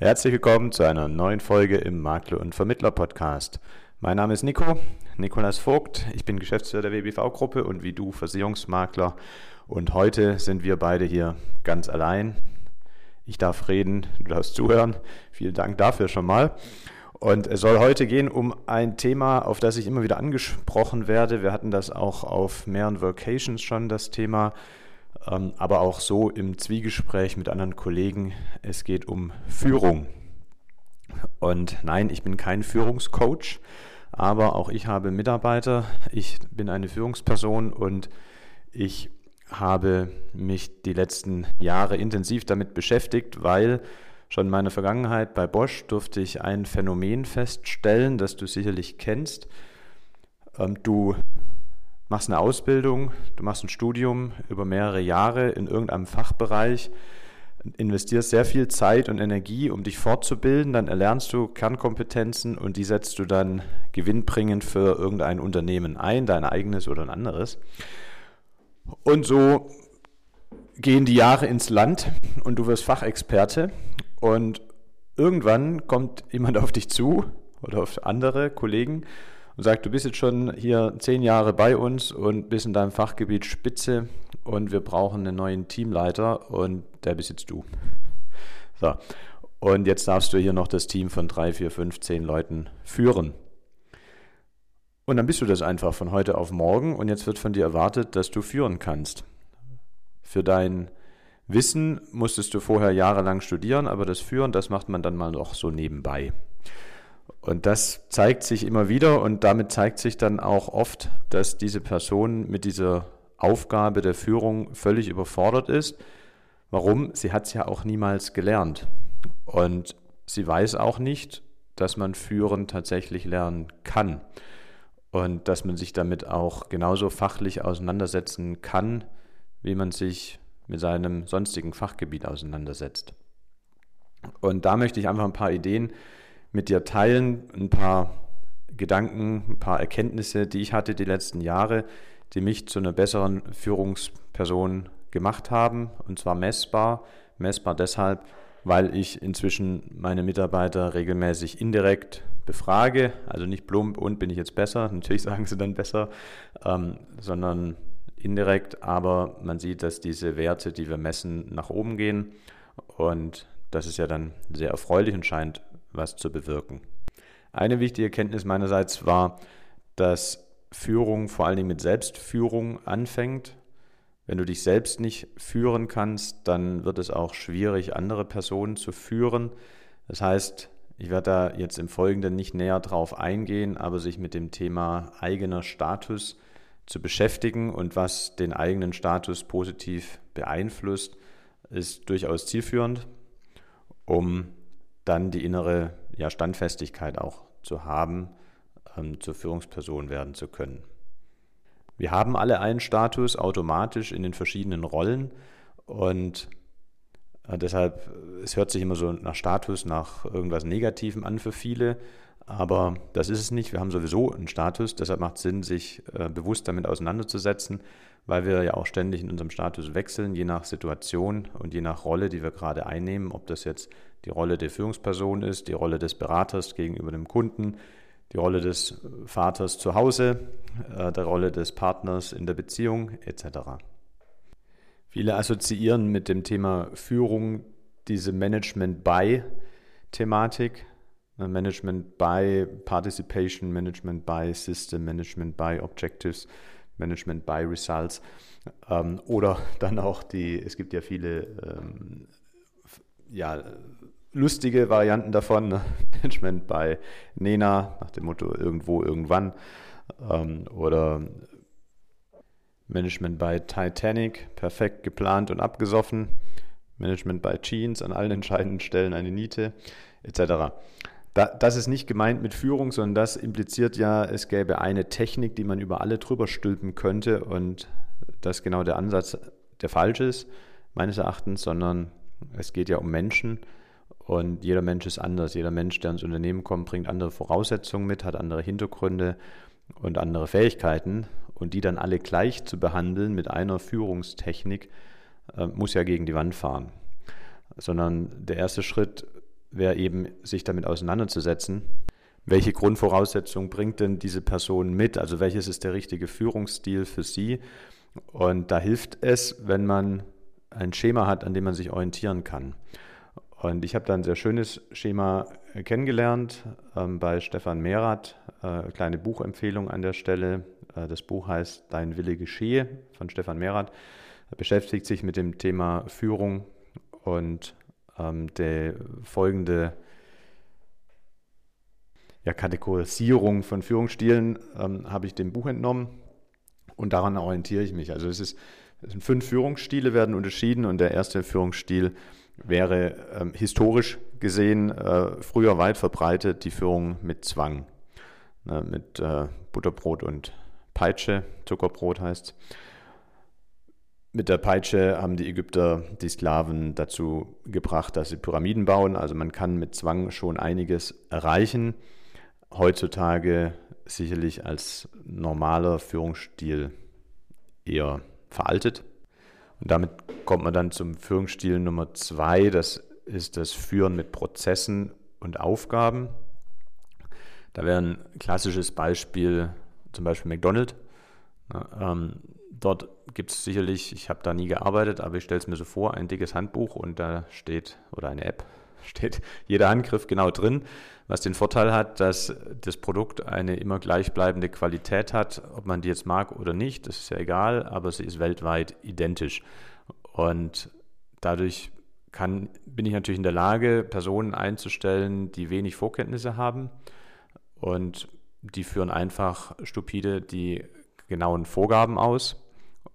Herzlich willkommen zu einer neuen Folge im Makler- und Vermittler-Podcast. Mein Name ist Nico, Nikolas Vogt. Ich bin Geschäftsführer der WBV-Gruppe und wie du Versicherungsmakler. Und heute sind wir beide hier ganz allein. Ich darf reden, du darfst zuhören. Vielen Dank dafür schon mal. Und es soll heute gehen um ein Thema, auf das ich immer wieder angesprochen werde. Wir hatten das auch auf mehreren Vocations schon, das Thema aber auch so im Zwiegespräch mit anderen Kollegen. Es geht um Führung. Und nein, ich bin kein Führungscoach, aber auch ich habe Mitarbeiter. Ich bin eine Führungsperson und ich habe mich die letzten Jahre intensiv damit beschäftigt, weil schon in meiner Vergangenheit bei Bosch durfte ich ein Phänomen feststellen, das du sicherlich kennst. Ähm, du machst eine Ausbildung, du machst ein Studium über mehrere Jahre in irgendeinem Fachbereich, investierst sehr viel Zeit und Energie, um dich fortzubilden, dann erlernst du Kernkompetenzen und die setzt du dann gewinnbringend für irgendein Unternehmen ein, dein eigenes oder ein anderes. Und so gehen die Jahre ins Land und du wirst Fachexperte und irgendwann kommt jemand auf dich zu oder auf andere Kollegen und sagt, du bist jetzt schon hier zehn Jahre bei uns und bist in deinem Fachgebiet Spitze und wir brauchen einen neuen Teamleiter und der bist jetzt du. So. Und jetzt darfst du hier noch das Team von drei, vier, fünf, zehn Leuten führen. Und dann bist du das einfach von heute auf morgen und jetzt wird von dir erwartet, dass du führen kannst. Für dein Wissen musstest du vorher jahrelang studieren, aber das Führen, das macht man dann mal noch so nebenbei. Und das zeigt sich immer wieder und damit zeigt sich dann auch oft, dass diese Person mit dieser Aufgabe der Führung völlig überfordert ist. Warum? Sie hat es ja auch niemals gelernt. Und sie weiß auch nicht, dass man Führen tatsächlich lernen kann. Und dass man sich damit auch genauso fachlich auseinandersetzen kann, wie man sich mit seinem sonstigen Fachgebiet auseinandersetzt. Und da möchte ich einfach ein paar Ideen mit dir teilen, ein paar Gedanken, ein paar Erkenntnisse, die ich hatte die letzten Jahre, die mich zu einer besseren Führungsperson gemacht haben, und zwar messbar. Messbar deshalb, weil ich inzwischen meine Mitarbeiter regelmäßig indirekt befrage, also nicht plump und bin ich jetzt besser, natürlich sagen sie dann besser, ähm, sondern indirekt, aber man sieht, dass diese Werte, die wir messen, nach oben gehen. Und das ist ja dann sehr erfreulich und scheint was zu bewirken. Eine wichtige Erkenntnis meinerseits war, dass Führung vor allen Dingen mit Selbstführung anfängt. Wenn du dich selbst nicht führen kannst, dann wird es auch schwierig, andere Personen zu führen. Das heißt, ich werde da jetzt im Folgenden nicht näher drauf eingehen, aber sich mit dem Thema eigener Status zu beschäftigen und was den eigenen Status positiv beeinflusst, ist durchaus zielführend, um dann die innere ja, Standfestigkeit auch zu haben, ähm, zur Führungsperson werden zu können. Wir haben alle einen Status automatisch in den verschiedenen Rollen und äh, deshalb, es hört sich immer so nach Status, nach irgendwas Negativem an für viele, aber das ist es nicht. Wir haben sowieso einen Status, deshalb macht es Sinn, sich äh, bewusst damit auseinanderzusetzen, weil wir ja auch ständig in unserem Status wechseln, je nach Situation und je nach Rolle, die wir gerade einnehmen, ob das jetzt die Rolle der Führungsperson ist, die Rolle des Beraters gegenüber dem Kunden, die Rolle des Vaters zu Hause, äh, der Rolle des Partners in der Beziehung etc. Viele assoziieren mit dem Thema Führung diese Management-by-Thematik. Management by Participation, Management by System, Management by Objectives. Management by Results. Ähm, oder dann auch die, es gibt ja viele ähm, ja, lustige Varianten davon. Ne? Management by Nena, nach dem Motto irgendwo, irgendwann. Ähm, oder Management by Titanic, perfekt geplant und abgesoffen. Management by Jeans, an allen entscheidenden Stellen eine Niete, etc. Da, das ist nicht gemeint mit Führung, sondern das impliziert ja, es gäbe eine Technik, die man über alle drüber stülpen könnte und das genau der Ansatz, der falsch ist, meines Erachtens, sondern es geht ja um Menschen und jeder Mensch ist anders. Jeder Mensch, der ins Unternehmen kommt, bringt andere Voraussetzungen mit, hat andere Hintergründe und andere Fähigkeiten und die dann alle gleich zu behandeln mit einer Führungstechnik, äh, muss ja gegen die Wand fahren. Sondern der erste Schritt wäre eben, sich damit auseinanderzusetzen. Welche Grundvoraussetzungen bringt denn diese Person mit? Also welches ist der richtige Führungsstil für sie? Und da hilft es, wenn man ein Schema hat, an dem man sich orientieren kann. Und ich habe da ein sehr schönes Schema kennengelernt ähm, bei Stefan Mehrath. Äh, kleine Buchempfehlung an der Stelle. Äh, das Buch heißt Dein Wille geschehe von Stefan Mehrath. Er beschäftigt sich mit dem Thema Führung und ähm, der folgende ja, Kategorisierung von Führungsstilen ähm, habe ich dem Buch entnommen und daran orientiere ich mich. Also es, ist, es sind fünf Führungsstile werden unterschieden und der erste Führungsstil wäre ähm, historisch gesehen äh, früher weit verbreitet die Führung mit Zwang, ne, mit äh, Butterbrot und Peitsche, Zuckerbrot heißt Mit der Peitsche haben die Ägypter die Sklaven dazu gebracht, dass sie Pyramiden bauen. Also man kann mit Zwang schon einiges erreichen. Heutzutage sicherlich als normaler Führungsstil eher veraltet. Und damit kommt man dann zum Führungsstil Nummer zwei. Das ist das Führen mit Prozessen und Aufgaben. Da wäre ein klassisches Beispiel zum Beispiel McDonald's. Dort gibt es sicherlich, ich habe da nie gearbeitet, aber ich stelle es mir so vor, ein dickes Handbuch und da steht, oder eine App, steht jeder Handgriff genau drin, was den Vorteil hat, dass das Produkt eine immer gleichbleibende Qualität hat, ob man die jetzt mag oder nicht, das ist ja egal, aber sie ist weltweit identisch. Und dadurch kann, bin ich natürlich in der Lage, Personen einzustellen, die wenig Vorkenntnisse haben und die führen einfach stupide die genauen Vorgaben aus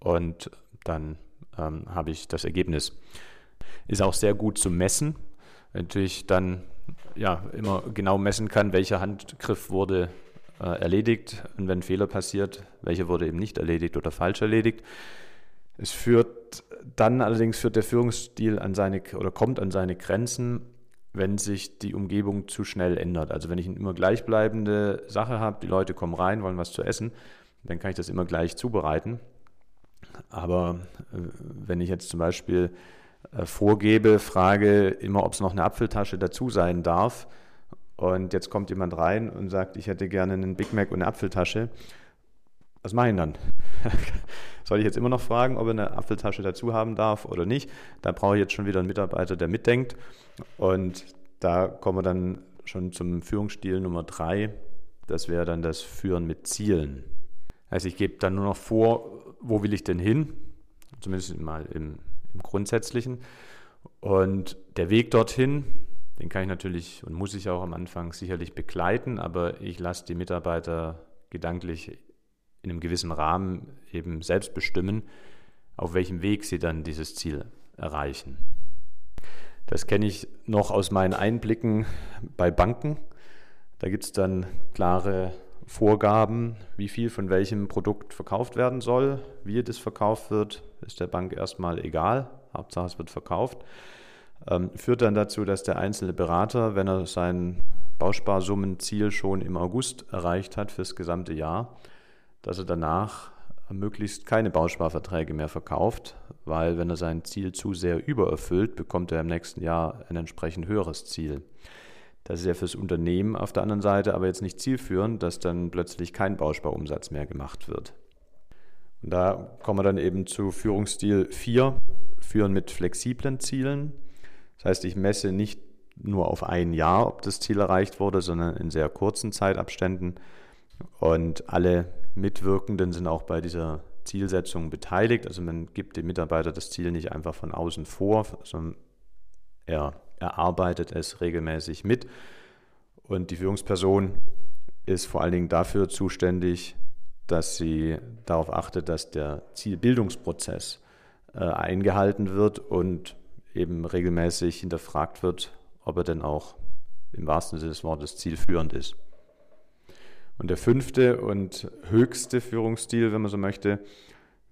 und dann ähm, habe ich das Ergebnis. Ist auch sehr gut zu messen, natürlich dann ja immer genau messen kann, welcher Handgriff wurde äh, erledigt und wenn Fehler passiert, welcher wurde eben nicht erledigt oder falsch erledigt. Es führt dann allerdings führt der Führungsstil an seine oder kommt an seine Grenzen, wenn sich die Umgebung zu schnell ändert. Also wenn ich eine immer gleichbleibende Sache habe, die Leute kommen rein, wollen was zu essen, dann kann ich das immer gleich zubereiten. Aber äh, wenn ich jetzt zum Beispiel äh, vorgebe, frage immer, ob es noch eine Apfeltasche dazu sein darf. Und jetzt kommt jemand rein und sagt, ich hätte gerne einen Big Mac und eine Apfeltasche. Was mache ich dann? Soll ich jetzt immer noch fragen, ob er eine Apfeltasche dazu haben darf oder nicht? Da brauche ich jetzt schon wieder einen Mitarbeiter, der mitdenkt. Und da kommen wir dann schon zum Führungsstil Nummer drei. Das wäre dann das Führen mit Zielen. Also ich gebe dann nur noch vor, wo will ich denn hin? Zumindest mal im im Grundsätzlichen. Und der Weg dorthin, den kann ich natürlich und muss ich auch am Anfang sicherlich begleiten, aber ich lasse die Mitarbeiter gedanklich in einem gewissen Rahmen eben selbst bestimmen, auf welchem Weg sie dann dieses Ziel erreichen. Das kenne ich noch aus meinen Einblicken bei Banken. Da gibt es dann klare Vorgaben, wie viel von welchem Produkt verkauft werden soll, wie das verkauft wird, ist der Bank erstmal egal. Hauptsache es wird verkauft. Ähm, führt dann dazu, dass der einzelne Berater, wenn er sein Bausparsummenziel schon im August erreicht hat fürs gesamte Jahr, dass er danach möglichst keine Bausparverträge mehr verkauft, weil wenn er sein Ziel zu sehr übererfüllt, bekommt er im nächsten Jahr ein entsprechend höheres Ziel. Das ist ja fürs Unternehmen auf der anderen Seite aber jetzt nicht zielführend, dass dann plötzlich kein Bausparumsatz mehr gemacht wird. Und da kommen wir dann eben zu Führungsstil 4, führen mit flexiblen Zielen. Das heißt, ich messe nicht nur auf ein Jahr, ob das Ziel erreicht wurde, sondern in sehr kurzen Zeitabständen. Und alle Mitwirkenden sind auch bei dieser Zielsetzung beteiligt. Also man gibt dem Mitarbeiter das Ziel nicht einfach von außen vor, sondern er erarbeitet es regelmäßig mit. Und die Führungsperson ist vor allen Dingen dafür zuständig, dass sie darauf achtet, dass der Zielbildungsprozess äh, eingehalten wird und eben regelmäßig hinterfragt wird, ob er denn auch im wahrsten Sinne des Wortes zielführend ist. Und der fünfte und höchste Führungsstil, wenn man so möchte,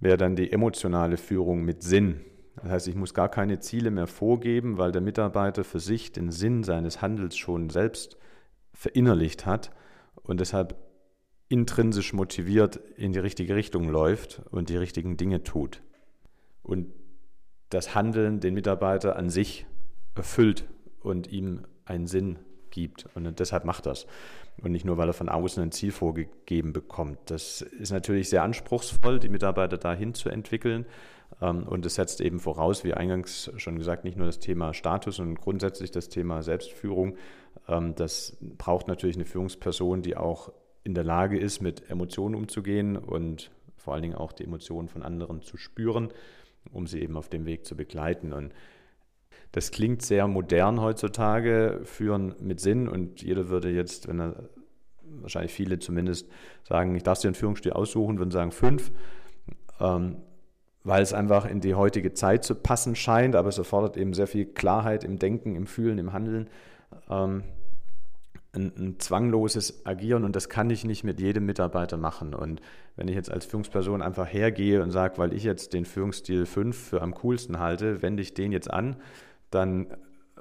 wäre dann die emotionale Führung mit Sinn. Das heißt, ich muss gar keine Ziele mehr vorgeben, weil der Mitarbeiter für sich den Sinn seines Handels schon selbst verinnerlicht hat und deshalb intrinsisch motiviert in die richtige Richtung läuft und die richtigen Dinge tut. Und das Handeln den Mitarbeiter an sich erfüllt und ihm einen Sinn gibt. Und deshalb macht das. Und nicht nur, weil er von außen ein Ziel vorgegeben bekommt. Das ist natürlich sehr anspruchsvoll, die Mitarbeiter dahin zu entwickeln. Ähm, und es setzt eben voraus, wie eingangs schon gesagt, nicht nur das Thema Status und grundsätzlich das Thema Selbstführung. Ähm, das braucht natürlich eine Führungsperson, die auch in der Lage ist, mit Emotionen umzugehen und vor allen Dingen auch die Emotionen von anderen zu spüren, um sie eben auf dem Weg zu begleiten. Und das klingt sehr modern heutzutage, führen mit Sinn und jeder würde jetzt, wenn er wahrscheinlich viele zumindest sagen, ich darf dir einen Führungsstil aussuchen, würden sagen fünf. Ähm, weil es einfach in die heutige Zeit zu passen scheint, aber es erfordert eben sehr viel Klarheit im Denken, im Fühlen, im Handeln. Ähm, ein, ein, zwangloses Agieren und das kann ich nicht mit jedem Mitarbeiter machen. Und wenn ich jetzt als Führungsperson einfach hergehe und sage, weil ich jetzt den Führungsstil 5 für am coolsten halte, wende ich den jetzt an, dann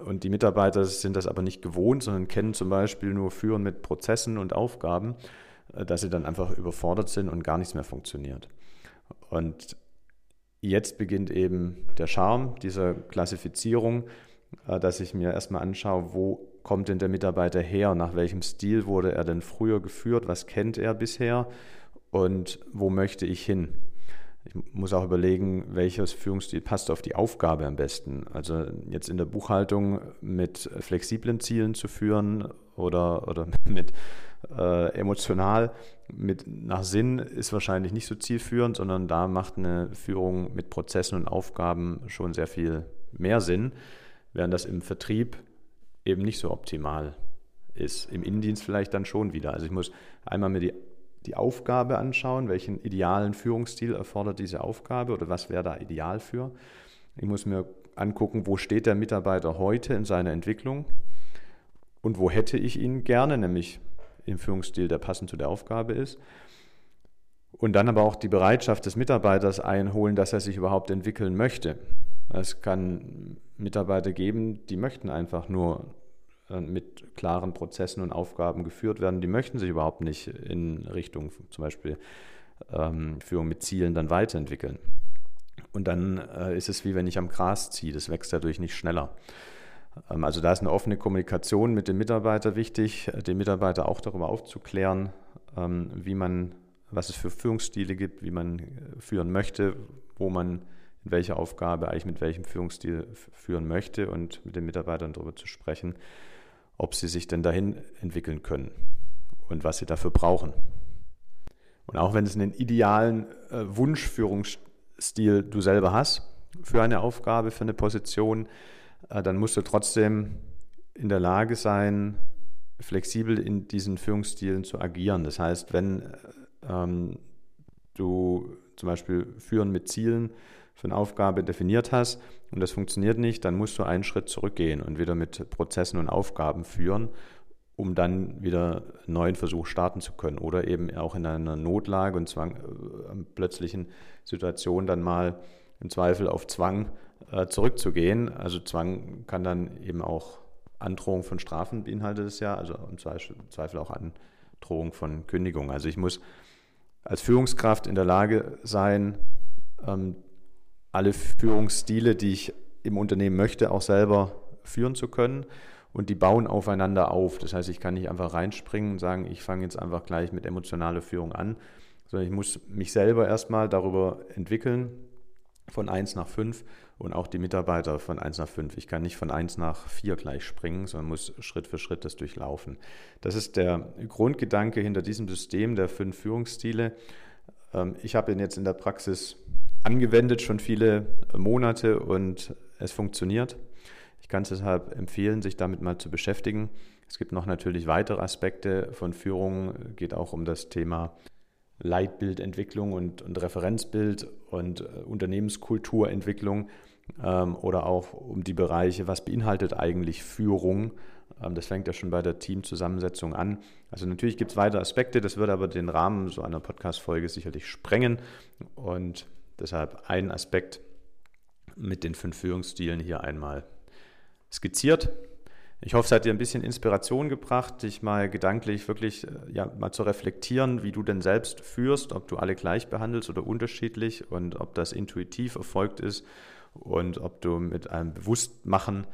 und die Mitarbeiter sind das aber nicht gewohnt, sondern kennen zum Beispiel nur Führen mit Prozessen und Aufgaben, äh, dass sie dann einfach überfordert sind und gar nichts mehr funktioniert. Und jetzt beginnt eben der Charme dieser Klassifizierung, äh, dass ich mir erstmal anschaue, wo kommt denn der Mitarbeiter her, nach welchem Stil wurde er denn früher geführt, was kennt er bisher und wo möchte ich hin. Ich muss auch überlegen, welches Führungsstil passt auf die Aufgabe am besten. Also jetzt in der Buchhaltung mit flexiblen Zielen zu führen oder, oder mit äh, emotional, mit nach Sinn ist wahrscheinlich nicht so zielführend, sondern da macht eine Führung mit Prozessen und Aufgaben schon sehr viel mehr Sinn, während das im Vertrieb eben nicht so optimal ist. Im Innendienst vielleicht dann schon wieder. Also ich muss einmal mir die die Aufgabe anschauen, welchen idealen Führungsstil erfordert diese Aufgabe oder was wäre da ideal für. Ich muss mir angucken, wo steht der Mitarbeiter heute in seiner Entwicklung und wo hätte ich ihn gerne, nämlich im Führungsstil, der passend zu der Aufgabe ist. Und dann aber auch die Bereitschaft des Mitarbeiters einholen, dass er sich überhaupt entwickeln möchte. Es kann Mitarbeiter geben, die möchten einfach nur äh, mit klaren Prozessen und Aufgaben geführt werden, die möchten sich überhaupt nicht in Richtung zum Beispiel ähm, Führung mit Zielen dann weiterentwickeln. Und dann äh, ist es wie wenn ich am Gras ziehe, das wächst dadurch nicht schneller. Ähm, also da ist eine offene Kommunikation mit dem Mitarbeiter wichtig, äh, den Mitarbeiter auch darüber aufzuklären, ähm, wie man, was es für Führungsstile gibt, wie man äh, führen möchte, wo man in welcher Aufgabe eigentlich mit welchem Führungsstil führen möchte und mit den Mitarbeitern darüber zu sprechen, ob sie sich denn dahin entwickeln können und was sie dafür brauchen. Und auch wenn es einen idealen äh, Wunschführungsstil du selber hast für eine Aufgabe, für eine Position, äh, dann musst du trotzdem in der Lage sein, flexibel in diesen Führungsstilen zu agieren. Das heißt, wenn äh, ähm, du zum Beispiel Führen mit Zielen für eine Aufgabe definiert hast und das funktioniert nicht, dann musst du einen Schritt zurückgehen und wieder mit Prozessen und Aufgaben führen, um dann wieder einen neuen Versuch starten zu können oder eben auch in einer Notlage und Zwang, äh, plötzlichen Situation dann mal im Zweifel auf Zwang äh, zurückzugehen. Also Zwang kann dann eben auch Androhung von Strafen beinhaltet es ja, also im Zweifel, auch Androhung von Kündigung. Also ich muss als Führungskraft in der Lage sein, ähm, alle Führungsstile, die ich im Unternehmen möchte, auch selber führen zu können. Und die bauen aufeinander auf. Das heißt, ich kann nicht einfach reinspringen und sagen, ich fange jetzt einfach gleich mit emotionaler Führung an, sondern ich muss mich selber erstmal darüber entwickeln, von 1 nach 5 und auch die Mitarbeiter von 1 nach 5. Ich kann nicht von 1 nach 4 gleich springen, sondern muss Schritt für Schritt das durchlaufen. Das ist der Grundgedanke hinter diesem System der fünf Führungsstile. Ähm, ich habe ihn jetzt in der Praxis angewendet, schon viele Monate und es funktioniert. Ich kann es deshalb empfehlen, sich damit mal zu beschäftigen. Es gibt noch natürlich weitere Aspekte von Führung, geht auch um das Thema Leitbildentwicklung und, und Referenzbild und äh, Unternehmenskulturentwicklung ähm, oder auch um die Bereiche, was beinhaltet eigentlich Führung. Ähm, das fängt ja schon bei der Teamzusammensetzung an. Also natürlich gibt es weitere Aspekte, das würde aber den Rahmen so einer Podcast-Folge sicherlich sprengen und Deshalb ein Aspekt mit den fünf Führungsstilen hier einmal skizziert. Ich hoffe, es hat dir ein bisschen Inspiration gebracht, dich mal gedanklich wirklich äh, ja, mal zu reflektieren, wie du denn selbst führst, ob du alle gleich behandelst oder unterschiedlich und ob das intuitiv erfolgt ist und ob du mit einem Bewusstmachen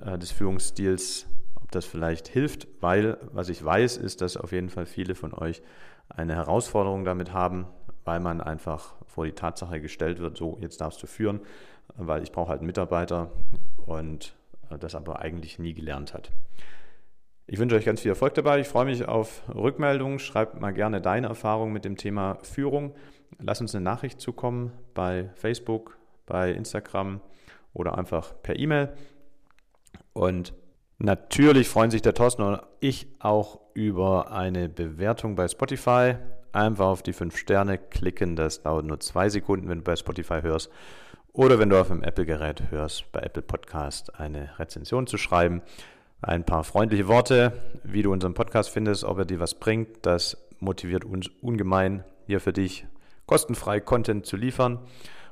äh, des Führungsstils, ob das vielleicht hilft, weil was ich weiß, ist, dass auf jeden Fall viele von euch eine Herausforderung damit haben, weil man einfach vor die Tatsache gestellt wird, so jetzt darfst du führen, weil ich brauche halt einen Mitarbeiter und das aber eigentlich nie gelernt hat. Ich wünsche euch ganz viel Erfolg dabei. Ich freue mich auf Rückmeldungen. Schreibt mal gerne deine Erfahrungen mit dem Thema Führung. Lass uns eine Nachricht zukommen bei Facebook, bei Instagram oder einfach per E-Mail. Und natürlich freuen sich der Thorsten und ich auch über eine Bewertung bei Spotify. Einfach auf die fünf Sterne klicken. Das dauert nur zwei Sekunden, wenn du bei Spotify hörst. Oder wenn du auf dem Apple-Gerät hörst, bei Apple Podcast eine Rezension zu schreiben ein paar freundliche Worte, wie du unseren Podcast findest, ob er dir was bringt. Das motiviert uns ungemein, hier für dich kostenfrei Content zu liefern.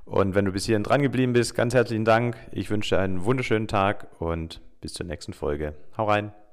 Und wenn du bis hierhin dran geblieben bist, ganz herzlichen Dank. Ich wünsche dir einen wunderschönen Tag und bis zur nächsten Folge. Hau rein.